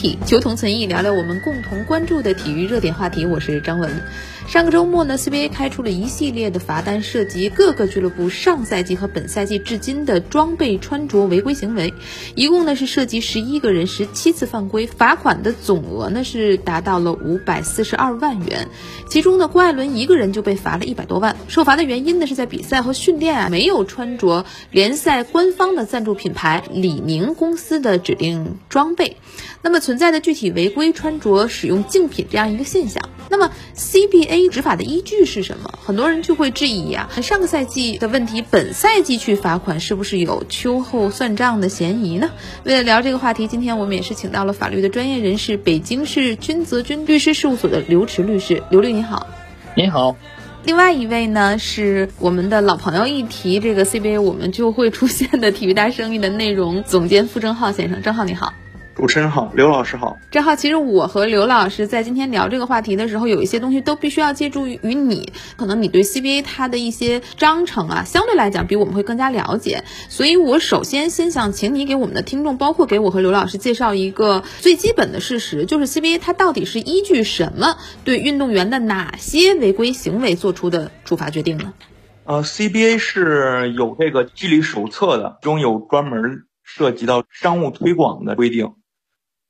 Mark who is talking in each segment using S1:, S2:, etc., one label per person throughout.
S1: 体，求同存异，聊聊我们共同关注的体育热点话题。我是张文。上个周末呢，CBA 开出了一系列的罚单，涉及各个俱乐部上赛季和本赛季至今的装备穿着违规行为，一共呢是涉及十一个人，十七次犯规，罚款的总额呢是达到了五百四十二万元。其中呢，郭艾伦一个人就被罚了一百多万。受罚的原因呢是在比赛和训练啊没有穿着联赛官方的赞助品牌李宁公司的指定装备。那么存在的具体违规穿着使用竞品这样一个现象。那么 CBA 执法的依据是什么？很多人就会质疑啊，上个赛季的问题，本赛季去罚款是不是有秋后算账的嫌疑呢？为了聊这个话题，今天我们也是请到了法律的专业人士，北京市君泽君律师事务所的刘驰律师。刘律你好，
S2: 你好。
S1: 另外一位呢是我们的老朋友，一提这个 CBA 我们就会出现的体育大生意的内容总监傅正浩先生，正浩你好。
S3: 主持人好，刘老师好。
S1: 正好，其实我和刘老师在今天聊这个话题的时候，有一些东西都必须要借助于你。可能你对 CBA 它的一些章程啊，相对来讲比我们会更加了解。所以我首先先想请你给我们的听众，包括给我和刘老师介绍一个最基本的事实，就是 CBA 它到底是依据什么对运动员的哪些违规行为做出的处罚决定呢？
S3: 呃，CBA 是有这个纪律手册的，中有专门涉及到商务推广的规定。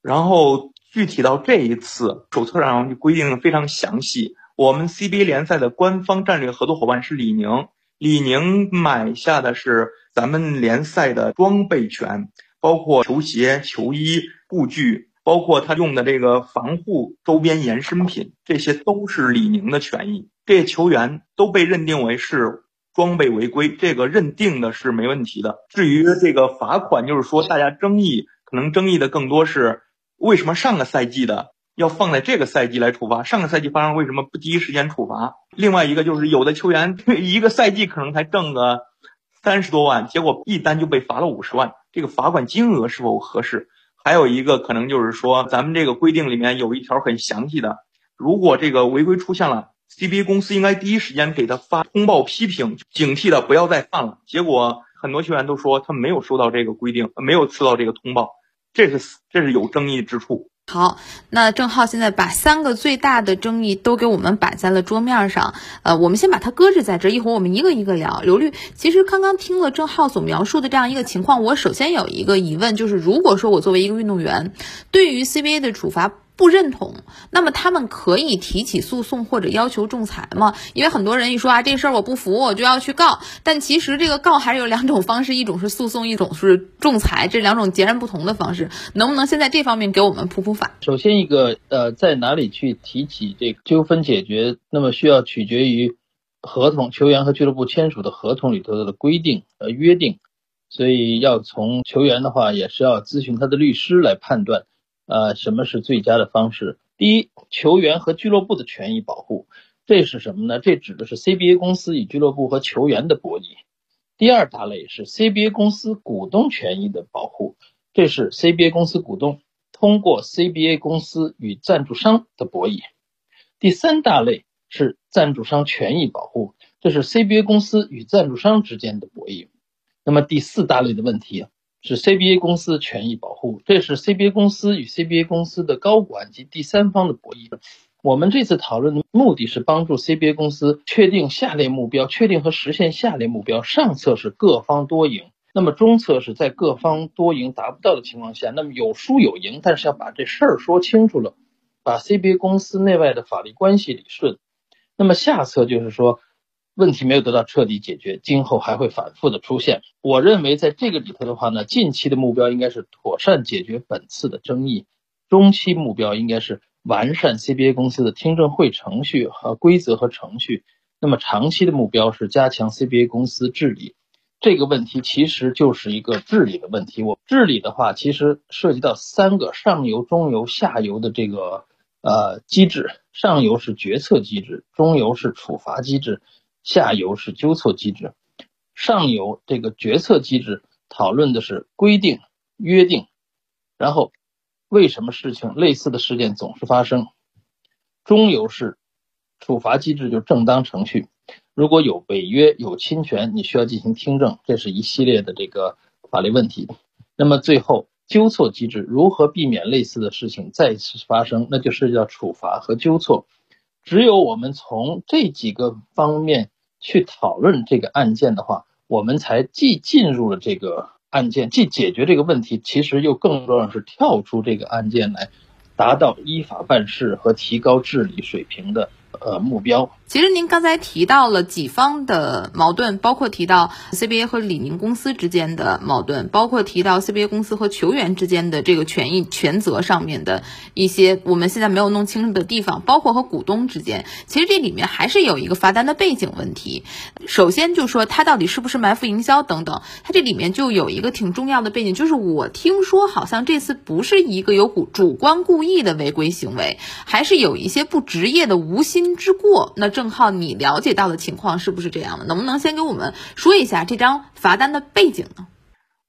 S3: 然后具体到这一次手册上就规定的非常详细。我们 CBA 联赛的官方战略合作伙伴是李宁，李宁买下的是咱们联赛的装备权，包括球鞋、球衣、布具，包括他用的这个防护周边延伸品，这些都是李宁的权益。这些球员都被认定为是装备违规，这个认定的是没问题的。至于这个罚款，就是说大家争议可能争议的更多是。为什么上个赛季的要放在这个赛季来处罚？上个赛季发生为什么不第一时间处罚？另外一个就是有的球员一个赛季可能才挣个三十多万，结果一单就被罚了五十万，这个罚款金额是否合适？还有一个可能就是说，咱们这个规定里面有一条很详细的，如果这个违规出现了，CBA 公司应该第一时间给他发通报批评，警惕的不要再犯了。结果很多球员都说他没有收到这个规定，没有收到这个通报。这是这是有争议之处。
S1: 好，那郑浩现在把三个最大的争议都给我们摆在了桌面上。呃，我们先把它搁置在这，一会儿我们一个一个聊。刘律，其实刚刚听了郑浩所描述的这样一个情况，我首先有一个疑问，就是如果说我作为一个运动员，对于 CBA 的处罚。不认同，那么他们可以提起诉讼或者要求仲裁吗？因为很多人一说啊，这事儿我不服，我就要去告。但其实这个告还是有两种方式，一种是诉讼，一种是仲裁，这两种截然不同的方式。能不能先在这方面给我们普普法？
S2: 首先一个呃，在哪里去提起这个纠纷解决，那么需要取决于合同球员和俱乐部签署的合同里头的规定和约定，所以要从球员的话，也是要咨询他的律师来判断。呃，什么是最佳的方式？第一，球员和俱乐部的权益保护，这是什么呢？这指的是 CBA 公司与俱乐部和球员的博弈。第二大类是 CBA 公司股东权益的保护，这是 CBA 公司股东通过 CBA 公司与赞助商的博弈。第三大类是赞助商权益保护，这是 CBA 公司与赞助商之间的博弈。那么第四大类的问题。是 CBA 公司权益保护，这是 CBA 公司与 CBA 公司的高管及第三方的博弈。我们这次讨论的目的是帮助 CBA 公司确定下列目标，确定和实现下列目标。上策是各方多赢，那么中策是在各方多赢达不到的情况下，那么有输有赢，但是要把这事儿说清楚了，把 CBA 公司内外的法律关系理顺。那么下策就是说。问题没有得到彻底解决，今后还会反复的出现。我认为在这个里头的话呢，近期的目标应该是妥善解决本次的争议，中期目标应该是完善 CBA 公司的听证会程序和规则和程序。那么长期的目标是加强 CBA 公司治理。这个问题其实就是一个治理的问题。我治理的话，其实涉及到三个上游、中游、下游的这个呃机制。上游是决策机制，中游是处罚机制。下游是纠错机制，上游这个决策机制讨论的是规定、约定，然后为什么事情类似的事件总是发生？中游是处罚机制，就正当程序，如果有违约、有侵权，你需要进行听证，这是一系列的这个法律问题。那么最后纠错机制，如何避免类似的事情再次发生，那就涉及到处罚和纠错。只有我们从这几个方面去讨论这个案件的话，我们才既进入了这个案件，既解决这个问题，其实又更重要是跳出这个案件来，达到依法办事和提高治理水平的。呃，目标。
S1: 其实您刚才提到了几方的矛盾，包括提到 CBA 和李宁公司之间的矛盾，包括提到 CBA 公司和球员之间的这个权益权责上面的一些我们现在没有弄清楚的地方，包括和股东之间。其实这里面还是有一个罚单的背景问题。首先就说他到底是不是埋伏营销等等，他这里面就有一个挺重要的背景，就是我听说好像这次不是一个有主主观故意的违规行为，还是有一些不职业的无心。之过，那郑浩，你了解到的情况是不是这样的？能不能先给我们说一下这张罚单的背景呢？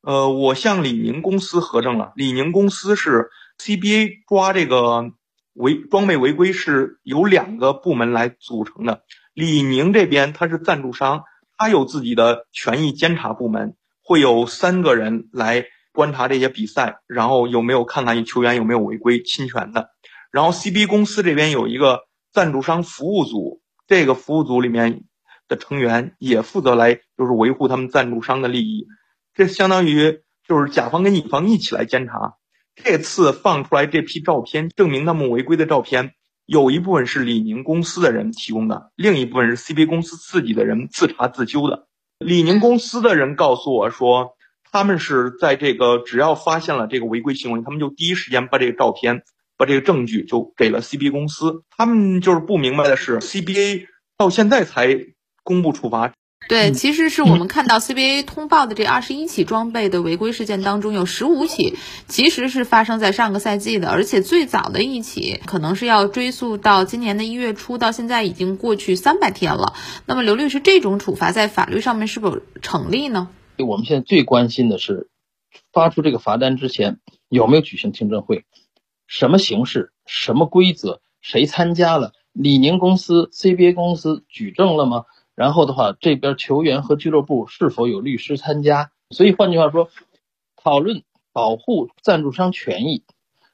S3: 呃，我向李宁公司核证了，李宁公司是 CBA 抓这个违装备违规是由两个部门来组成的。李宁这边他是赞助商，他有自己的权益监察部门，会有三个人来观察这些比赛，然后有没有看看球员有没有违规侵权的。然后 CBA 公司这边有一个。赞助商服务组这个服务组里面的成员也负责来，就是维护他们赞助商的利益。这相当于就是甲方跟乙方一起来监察。这次放出来这批照片，证明他们违规的照片，有一部分是李宁公司的人提供的，另一部分是 C B 公司自己的人自查自纠的。李宁公司的人告诉我说，他们是在这个只要发现了这个违规行为，他们就第一时间把这个照片。把这个证据就给了 CBA 公司，他们就是不明白的是，CBA 到现在才公布处罚。
S1: 对，其实是我们看到 CBA 通报的这二十一起装备的违规事件当中，有十五起其实是发生在上个赛季的，而且最早的一起可能是要追溯到今年的一月初，到现在已经过去三百天了。那么刘律师，这种处罚在法律上面是否成立呢？
S2: 我们现在最关心的是，发出这个罚单之前有没有举行听证会。什么形式？什么规则？谁参加了？李宁公司、CBA 公司举证了吗？然后的话，这边球员和俱乐部是否有律师参加？所以换句话说，讨论保护赞助商权益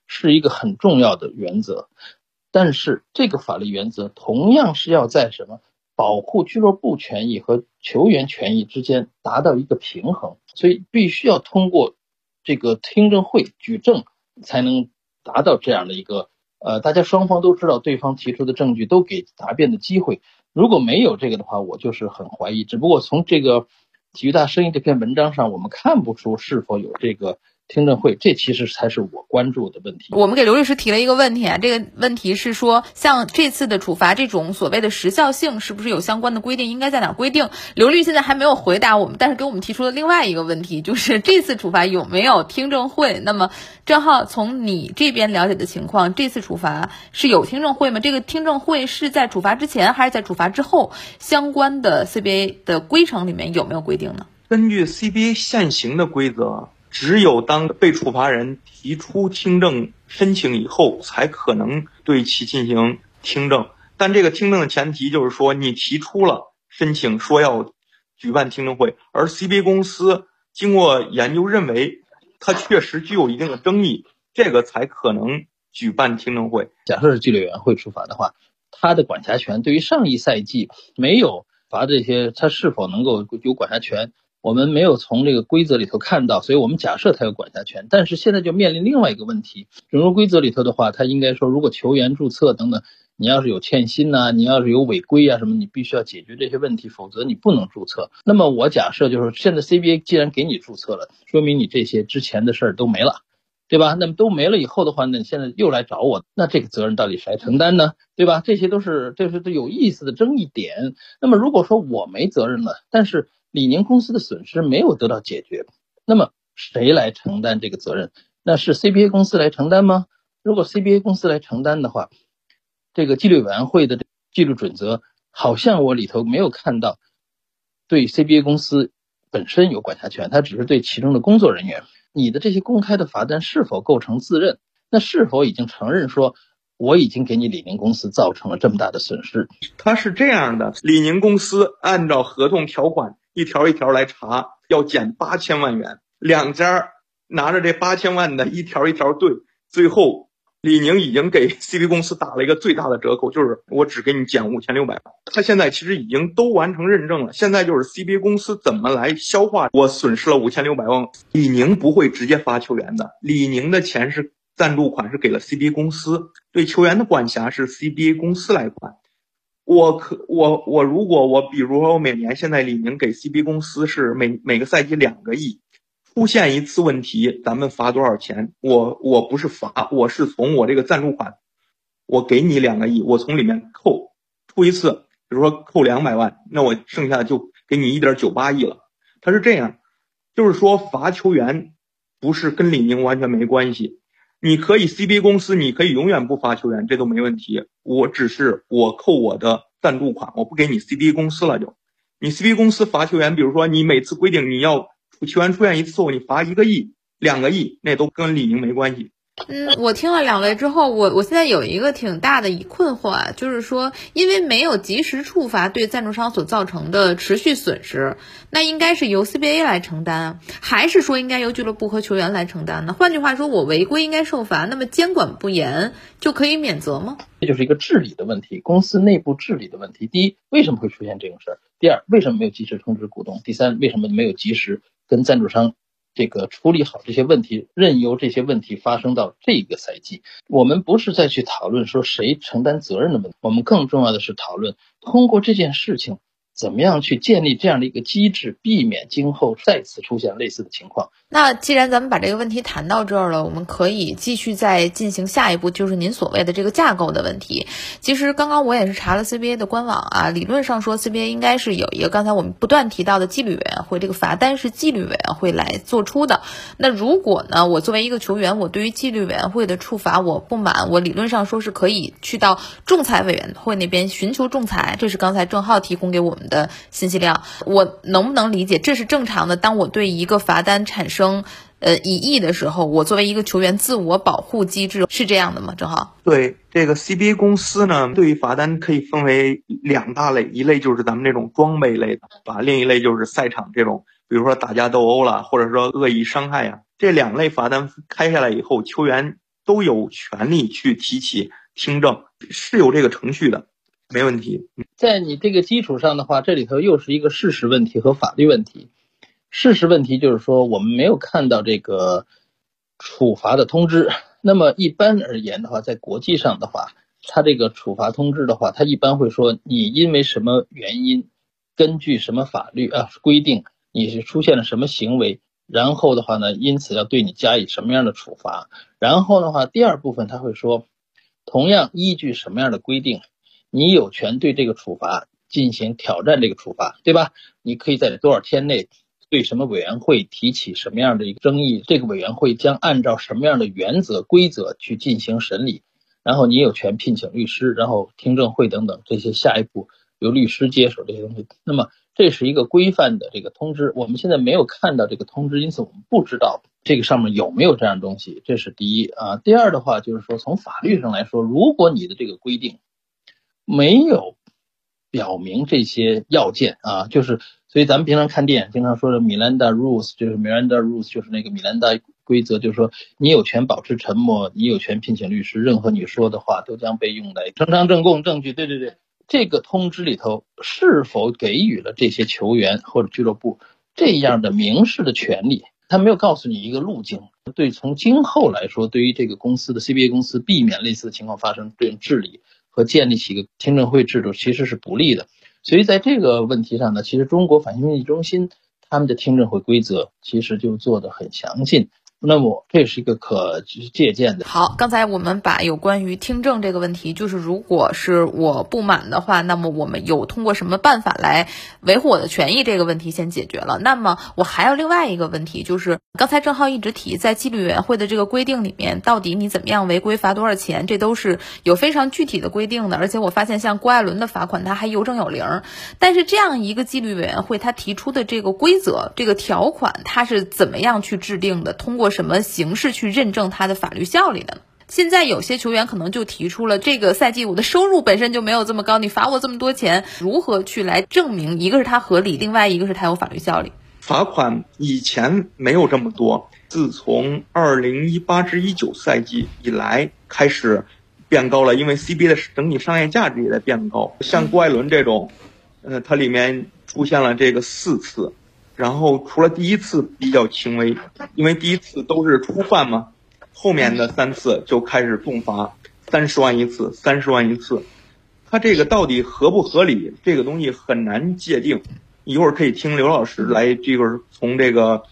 S2: 是一个很重要的原则。但是这个法律原则同样是要在什么保护俱乐部权益和球员权益之间达到一个平衡。所以必须要通过这个听证会举证才能。达到这样的一个，呃，大家双方都知道对方提出的证据都给答辩的机会。如果没有这个的话，我就是很怀疑。只不过从这个体育大生意这篇文章上，我们看不出是否有这个。听证会，这其实才是我关注的问题。
S1: 我们给刘律师提了一个问题啊，这个问题是说，像这次的处罚这种所谓的时效性，是不是有相关的规定？应该在哪规定？刘律现在还没有回答我们，但是给我们提出了另外一个问题，就是这次处罚有没有听证会？那么郑浩，从你这边了解的情况，这次处罚是有听证会吗？这个听证会是在处罚之前还是在处罚之后？相关的 CBA 的规程里面有没有规定呢？
S3: 根据 CBA 现行的规则。只有当被处罚人提出听证申请以后，才可能对其进行听证。但这个听证的前提就是说，你提出了申请，说要举办听证会，而 CBA 公司经过研究认为，它确实具有一定的争议，这个才可能举办听证会。
S2: 假设是纪律委员会处罚的话，他的管辖权对于上一赛季没有罚这些，他是否能够有管辖权？我们没有从这个规则里头看到，所以我们假设他有管辖权。但是现在就面临另外一个问题，整个规则里头的话，他应该说，如果球员注册等等，你要是有欠薪呐，你要是有违规啊什么，你必须要解决这些问题，否则你不能注册。那么我假设就是，现在 CBA 既然给你注册了，说明你这些之前的事儿都没了，对吧？那么都没了以后的话，那你现在又来找我，那这个责任到底谁承担呢？对吧？这些都是这是有意思的争议点。那么如果说我没责任了，但是李宁公司的损失没有得到解决，那么谁来承担这个责任？那是 CBA 公司来承担吗？如果 CBA 公司来承担的话，这个纪律委员会的纪律准则好像我里头没有看到对 CBA 公司本身有管辖权，它只是对其中的工作人员。你的这些公开的罚单是否构成自认？那是否已经承认说我已经给你李宁公司造成了这么大的损失？
S3: 他是这样的，李宁公司按照合同条款。一条一条来查，要减八千万元。两家拿着这八千万的一条一条对，最后李宁已经给 CP 公司打了一个最大的折扣，就是我只给你减五千六百万。他现在其实已经都完成认证了，现在就是 CB 公司怎么来消化我损失了五千六百万。李宁不会直接发球员的，李宁的钱是赞助款，是给了 CB 公司，对球员的管辖是 CBA 公司来管。我可我我如果我比如说我每年现在李宁给 CB 公司是每每个赛季两个亿，出现一次问题，咱们罚多少钱？我我不是罚，我是从我这个赞助款，我给你两个亿，我从里面扣出一次，比如说扣两百万，那我剩下的就给你一点九八亿了。他是这样，就是说罚球员不是跟李宁完全没关系。你可以 CBA 公司，你可以永远不罚球员，这都没问题。我只是我扣我的赞助款，我不给你 CBA 公司了就。你 CBA 公司罚球员，比如说你每次规定你要球员出现一次错误，你罚一个亿、两个亿，那都跟李宁没关系。
S1: 嗯，我听了两位之后，我我现在有一个挺大的困惑啊，就是说，因为没有及时处罚对赞助商所造成的持续损失，那应该是由 CBA 来承担，还是说应该由俱乐部和球员来承担呢？换句话说，我违规应该受罚，那么监管不严就可以免责吗？
S2: 这就是一个治理的问题，公司内部治理的问题。第一，为什么会出现这种事儿？第二，为什么没有及时通知股东？第三，为什么没有及时跟赞助商？这个处理好这些问题，任由这些问题发生到这个赛季。我们不是再去讨论说谁承担责任的问题，我们更重要的是讨论通过这件事情。怎么样去建立这样的一个机制，避免今后再次出现类似的情况？
S1: 那既然咱们把这个问题谈到这儿了，我们可以继续再进行下一步，就是您所谓的这个架构的问题。其实刚刚我也是查了 CBA 的官网啊，理论上说 CBA 应该是有一个刚才我们不断提到的纪律委员会，这个罚单是纪律委员会来做出的。那如果呢，我作为一个球员，我对于纪律委员会的处罚我不满，我理论上说是可以去到仲裁委员会那边寻求仲裁。这是刚才郑浩提供给我们。的信息量，我能不能理解这是正常的？当我对一个罚单产生呃疑义的时候，我作为一个球员自我保护机制是这样的吗？正好，
S3: 对这个 CBA 公司呢，对于罚单可以分为两大类，一类就是咱们这种装备类的，啊，另一类就是赛场这种，比如说打架斗殴了，或者说恶意伤害呀，这两类罚单开下来以后，球员都有权利去提起听证，是有这个程序的。没问题，
S2: 在你这个基础上的话，这里头又是一个事实问题和法律问题。事实问题就是说，我们没有看到这个处罚的通知。那么一般而言的话，在国际上的话，他这个处罚通知的话，他一般会说你因为什么原因，根据什么法律啊规定，你是出现了什么行为，然后的话呢，因此要对你加以什么样的处罚。然后的话，第二部分他会说，同样依据什么样的规定。你有权对这个处罚进行挑战，这个处罚，对吧？你可以在多少天内对什么委员会提起什么样的一个争议，这个委员会将按照什么样的原则规则去进行审理，然后你有权聘请律师，然后听证会等等这些下一步由律师接手这些东西。那么这是一个规范的这个通知，我们现在没有看到这个通知，因此我们不知道这个上面有没有这样东西。这是第一啊。第二的话就是说，从法律上来说，如果你的这个规定。没有表明这些要件啊，就是所以咱们平常看电影经常说的米兰达 rules，就是 Miranda rules，就是那个米兰达规则，就是说你有权保持沉默，你有权聘请律师，任何你说的话都将被用来呈堂证供证据。对对对，这个通知里头是否给予了这些球员或者俱乐部这样的明示的权利？他没有告诉你一个路径，对从今后来说，对于这个公司的 CBA 公司避免类似的情况发生，这种治理。和建立起一个听证会制度其实是不利的，所以在这个问题上呢，其实中国反兴奋剂中心他们的听证会规则其实就做得很详尽。那么这是一个可借鉴的。
S1: 好，刚才我们把有关于听证这个问题，就是如果是我不满的话，那么我们有通过什么办法来维护我的权益这个问题先解决了。那么我还有另外一个问题，就是刚才郑浩一直提，在纪律委员会的这个规定里面，到底你怎么样违规罚多少钱，这都是有非常具体的规定的。而且我发现像郭艾伦的罚款，他还有整有零。但是这样一个纪律委员会，他提出的这个规则、这个条款，他是怎么样去制定的？通过什么形式去认证它的法律效力的呢？现在有些球员可能就提出了，这个赛季我的收入本身就没有这么高，你罚我这么多钱，如何去来证明？一个是他合理，另外一个是他有法律效力。
S3: 罚款以前没有这么多，自从二零一八至一九赛季以来开始变高了，因为 CBA 的整体商业价值也在变高。像郭艾伦这种，呃，它里面出现了这个四次，然后除了第一次比较轻微，因为第一次都是初犯嘛，后面的三次就开始重罚，三十万一次，三十万一次。它这个到底合不合理？这个东西很难界定。一会儿可以听刘老师来，这个从这个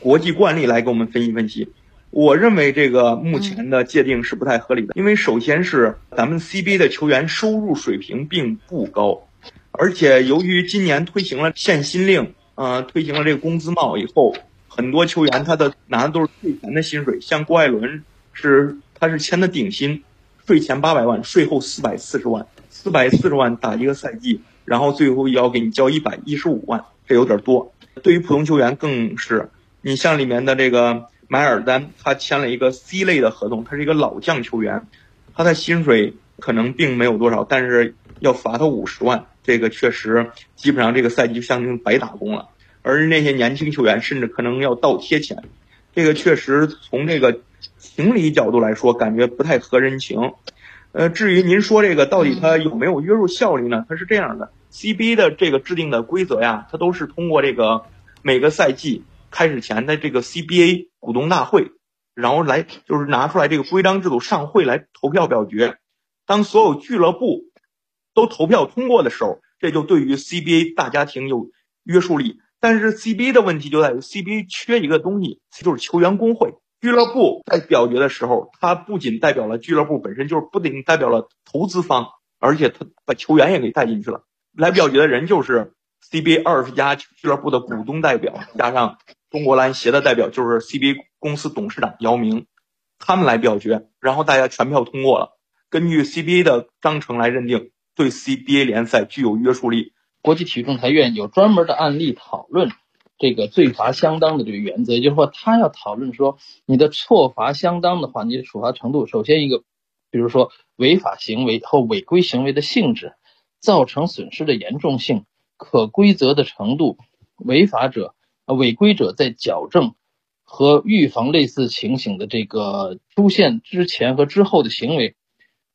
S3: 国际惯例来给我们分析分析。我认为这个目前的界定是不太合理的，因为首先是咱们 CBA 的球员收入水平并不高，而且由于今年推行了限薪令，呃，推行了这个工资帽以后，很多球员他的拿的都是税前的薪水，像郭艾伦是他是签的顶薪，税前八百万，税后四百四十万。四百四十万打一个赛季，然后最后要给你交一百一十五万，这有点多。对于普通球员更是，你像里面的这个买尔丹，他签了一个 C 类的合同，他是一个老将球员，他的薪水可能并没有多少，但是要罚他五十万，这个确实基本上这个赛季就相当于白打工了。而那些年轻球员甚至可能要倒贴钱，这个确实从这个情理角度来说，感觉不太合人情。呃，至于您说这个到底它有没有约束效力呢？它是这样的，CBA 的这个制定的规则呀，它都是通过这个每个赛季开始前的这个 CBA 股东大会，然后来就是拿出来这个规章制度上会来投票表决。当所有俱乐部都投票通过的时候，这就对于 CBA 大家庭有约束力。但是 CBA 的问题就在于 CBA 缺一个东西，就是球员工会。俱乐部在表决的时候，它不仅代表了俱乐部本身，就是不仅代表了投资方，而且他把球员也给带进去了。来表决的人就是 CBA 二十家俱乐部的股东代表，加上中国篮协的代表，就是 CBA 公司董事长姚明，他们来表决，然后大家全票通过了。根据 CBA 的章程来认定，对 CBA 联赛具有约束力。
S2: 国际体育仲裁院有专门的案例讨论。这个罪罚相当的这个原则，也就是说，他要讨论说，你的错罚相当的话，你的处罚程度，首先一个，比如说违法行为或违规行为的性质，造成损失的严重性，可归责的程度，违法者、违规者在矫正和预防类似情形的这个出现之前和之后的行为，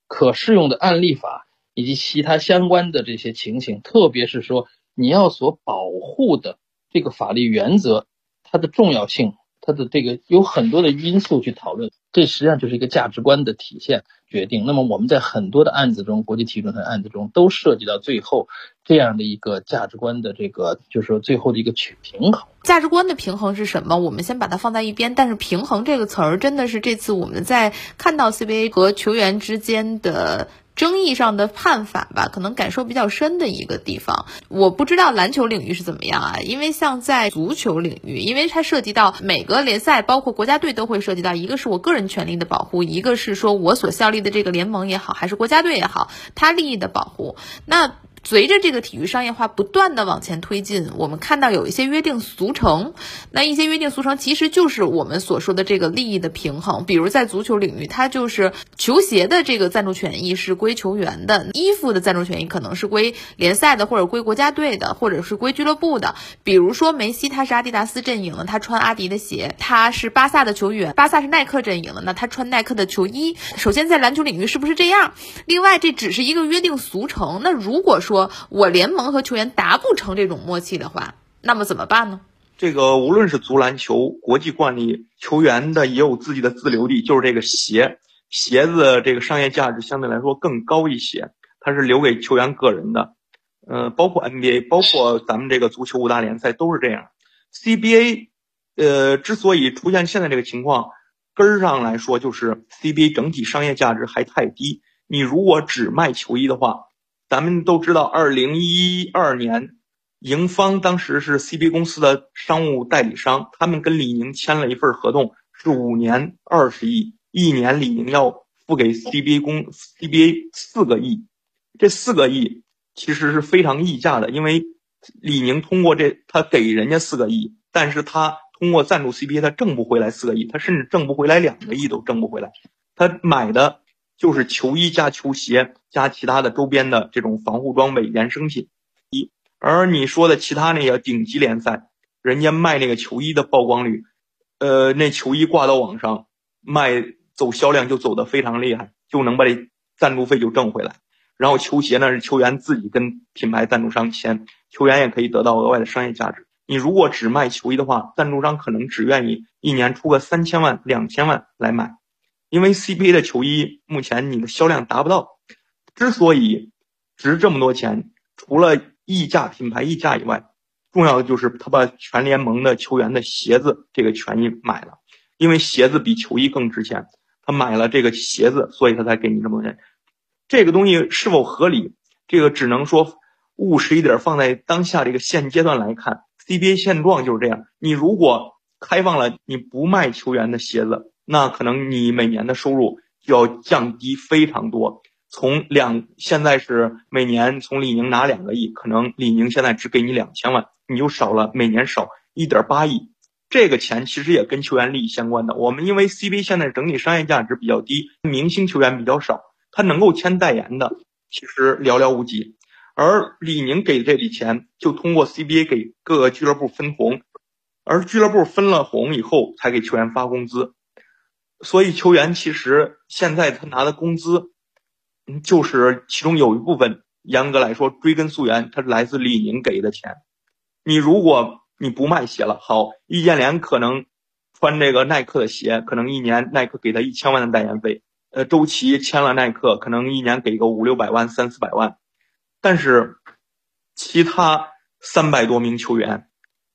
S2: 可适用的案例法以及其他相关的这些情形，特别是说你要所保护的。这个法律原则，它的重要性，它的这个有很多的因素去讨论，这实际上就是一个价值观的体现决定。那么我们在很多的案子中，国际体育仲裁案子中，都涉及到最后这样的一个价值观的这个，就是说最后的一个取平衡。
S1: 价值观的平衡是什么？我们先把它放在一边。但是平衡这个词儿，真的是这次我们在看到 CBA 和球员之间的。争议上的判法吧，可能感受比较深的一个地方，我不知道篮球领域是怎么样啊？因为像在足球领域，因为它涉及到每个联赛，包括国家队都会涉及到，一个是我个人权利的保护，一个是说我所效力的这个联盟也好，还是国家队也好，它利益的保护。那随着这个体育商业化不断的往前推进，我们看到有一些约定俗成，那一些约定俗成其实就是我们所说的这个利益的平衡。比如在足球领域，它就是球鞋的这个赞助权益是归球员的，衣服的赞助权益可能是归联赛的，或者归国家队的，或者是归俱乐部的。比如说梅西他是阿迪达斯阵营的，他穿阿迪的鞋；他是巴萨的球员，巴萨是耐克阵营的，那他穿耐克的球衣。首先在篮球领域是不是这样？另外这只是一个约定俗成。那如果说说我联盟和球员达不成这种默契的话，那么怎么办呢？
S3: 这个无论是足篮球国际惯例，球员的也有自己的自留地，就是这个鞋，鞋子这个商业价值相对来说更高一些，它是留给球员个人的。呃，包括 NBA，包括咱们这个足球五大联赛都是这样。CBA，呃，之所以出现现在这个情况，根儿上来说就是 CBA 整体商业价值还太低。你如果只卖球衣的话，咱们都知道，二零一二年，盈方当时是 CBA 公司的商务代理商，他们跟李宁签了一份合同，是五年二十亿，一年李宁要付给 CBA 公 CBA 四个亿，这四个亿其实是非常溢价的，因为李宁通过这他给人家四个亿，但是他通过赞助 CBA 他挣不回来四个亿，他甚至挣不回来两个亿都挣不回来，他买的。就是球衣加球鞋加其他的周边的这种防护装备衍生品，一而你说的其他那个顶级联赛，人家卖那个球衣的曝光率，呃，那球衣挂到网上卖，走销量就走得非常厉害，就能把这赞助费就挣回来。然后球鞋呢是球员自己跟品牌赞助商签，球员也可以得到额外的商业价值。你如果只卖球衣的话，赞助商可能只愿意一年出个三千万、两千万来买，因为 CBA 的球衣目前你的销量达不到。之所以值这么多钱，除了溢价、品牌溢价以外，重要的就是他把全联盟的球员的鞋子这个权益买了，因为鞋子比球衣更值钱，他买了这个鞋子，所以他才给你这么多钱。这个东西是否合理？这个只能说务实一点，放在当下这个现阶段来看，CBA 现状就是这样。你如果开放了，你不卖球员的鞋子，那可能你每年的收入就要降低非常多。从两现在是每年从李宁拿两个亿，可能李宁现在只给你两千万，你就少了每年少一点八亿。这个钱其实也跟球员利益相关的。我们因为 CBA 现在整体商业价值比较低，明星球员比较少。他能够签代言的其实寥寥无几，而李宁给的这笔钱就通过 CBA 给各个俱乐部分红，而俱乐部分了红以后才给球员发工资，所以球员其实现在他拿的工资，就是其中有一部分严格来说追根溯源，他是来自李宁给的钱。你如果你不卖鞋了，好，易建联可能穿这个耐克的鞋，可能一年耐克给他一千万的代言费。呃，周琦签了耐克，可能一年给个五六百万、三四百万，但是其他三百多名球员，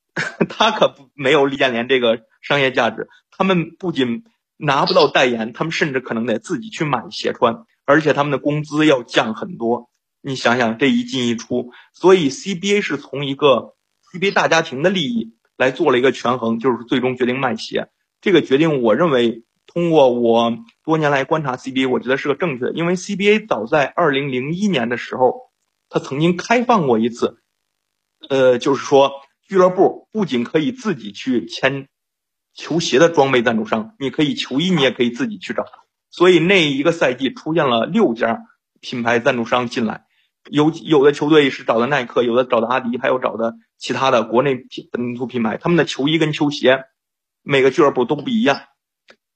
S3: 他可不没有易建联这个商业价值。他们不仅拿不到代言，他们甚至可能得自己去买鞋穿，而且他们的工资要降很多。你想想这一进一出，所以 CBA 是从一个 CBA 大家庭的利益来做了一个权衡，就是最终决定卖鞋。这个决定，我认为。通过我多年来观察 CBA，我觉得是个正确的，因为 CBA 早在二零零一年的时候，他曾经开放过一次，呃，就是说俱乐部不仅可以自己去签球鞋的装备赞助商，你可以球衣你也可以自己去找，所以那一个赛季出现了六家品牌赞助商进来，有有的球队是找的耐克，有的找的阿迪，还有找的其他的国内品本土品牌，他们的球衣跟球鞋每个俱乐部都不一样。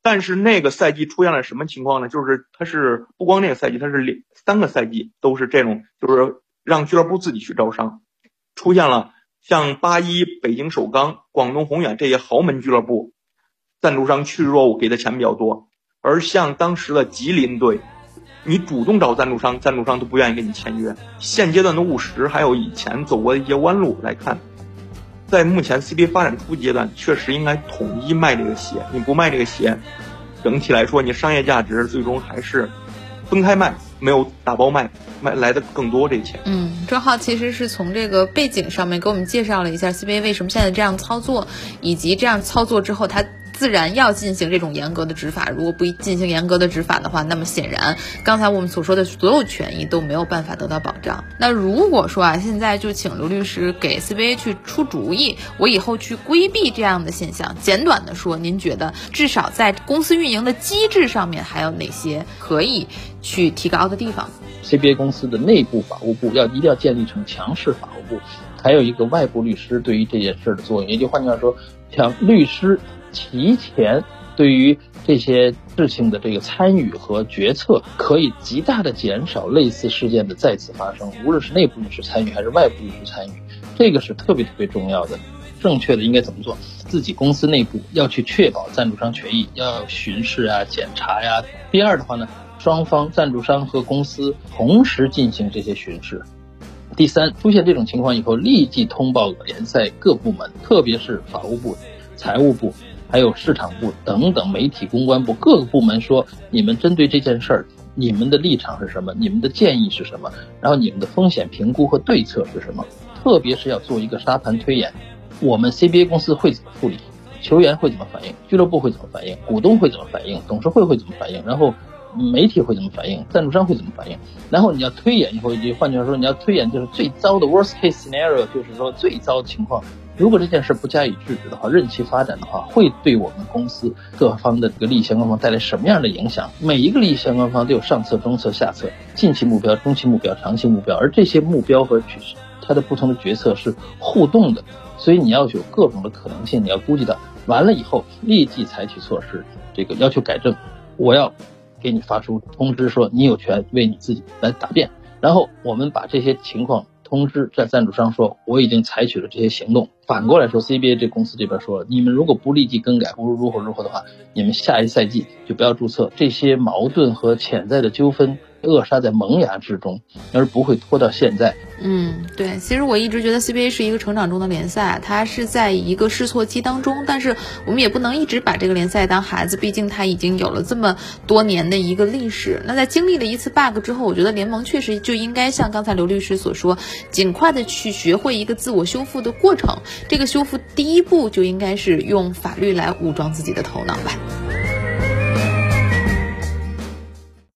S3: 但是那个赛季出现了什么情况呢？就是它是不光那个赛季，它是两三个赛季都是这种，就是让俱乐部自己去招商，出现了像八一、北京首钢、广东宏远这些豪门俱乐部，赞助商趋之若鹜，给的钱比较多。而像当时的吉林队，你主动找赞助商，赞助商都不愿意跟你签约。现阶段的务实，还有以前走过的一些弯路来看。在目前 CBA 发展初阶段，确实应该统一卖这个鞋。你不卖这个鞋，整体来说，你商业价值最终还是分开卖，没有打包卖，卖来的更多这钱。
S1: 嗯，周浩其实是从这个背景上面给我们介绍了一下 CBA 为什么现在这样操作，以及这样操作之后他。自然要进行这种严格的执法，如果不进行严格的执法的话，那么显然刚才我们所说的所有权益都没有办法得到保障。那如果说啊，现在就请刘律师给 CBA 去出主意，我以后去规避这样的现象。简短的说，您觉得至少在公司运营的机制上面还有哪些可以去提高的地方
S2: ？CBA 公司的内部法务部要一定要建立成强势法务部，还有一个外部律师对于这件事的作用，也就换句话说，强律师。提前对于这些事情的这个参与和决策，可以极大的减少类似事件的再次发生。无论是内部律师参与还是外部律师参与，这个是特别特别重要的。正确的应该怎么做？自己公司内部要去确保赞助商权益，要巡视啊、检查呀。第二的话呢，双方赞助商和公司同时进行这些巡视。第三，出现这种情况以后，立即通报联赛各部门，特别是法务部、财务部。还有市场部等等媒体公关部各个部门说，你们针对这件事儿，你们的立场是什么？你们的建议是什么？然后你们的风险评估和对策是什么？特别是要做一个沙盘推演，我们 CBA 公司会怎么处理？球员会怎么反应？俱乐部会怎么反应？股东会怎么反应？董事会会怎么反应？然后媒体会怎么反应？赞助商会怎么反应？然后你要推演以后，就换句话说，你要推演就是最糟的 worst case scenario，就是说最糟的情况。如果这件事不加以制止的话，任其发展的话，会对我们公司各方的这个利益相关方带来什么样的影响？每一个利益相关方都有上策、中策、下策，近期目标、中期目标、长期目标，而这些目标和它的不同的决策是互动的，所以你要有各种的可能性，你要估计到完了以后立即采取措施，这个要求改正，我要给你发出通知说你有权为你自己来答辩，然后我们把这些情况。通知在赞助商说我已经采取了这些行动。反过来说，CBA 这公司这边说，你们如果不立即更改，不如如何如何的话，你们下一赛季就不要注册。这些矛盾和潜在的纠纷。扼杀在萌芽之中，而不会拖到现在。
S1: 嗯，对，其实我一直觉得 CBA 是一个成长中的联赛，它是在一个试错期当中，但是我们也不能一直把这个联赛当孩子，毕竟它已经有了这么多年的一个历史。那在经历了一次 bug 之后，我觉得联盟确实就应该像刚才刘律师所说，尽快的去学会一个自我修复的过程。这个修复第一步就应该是用法律来武装自己的头脑吧。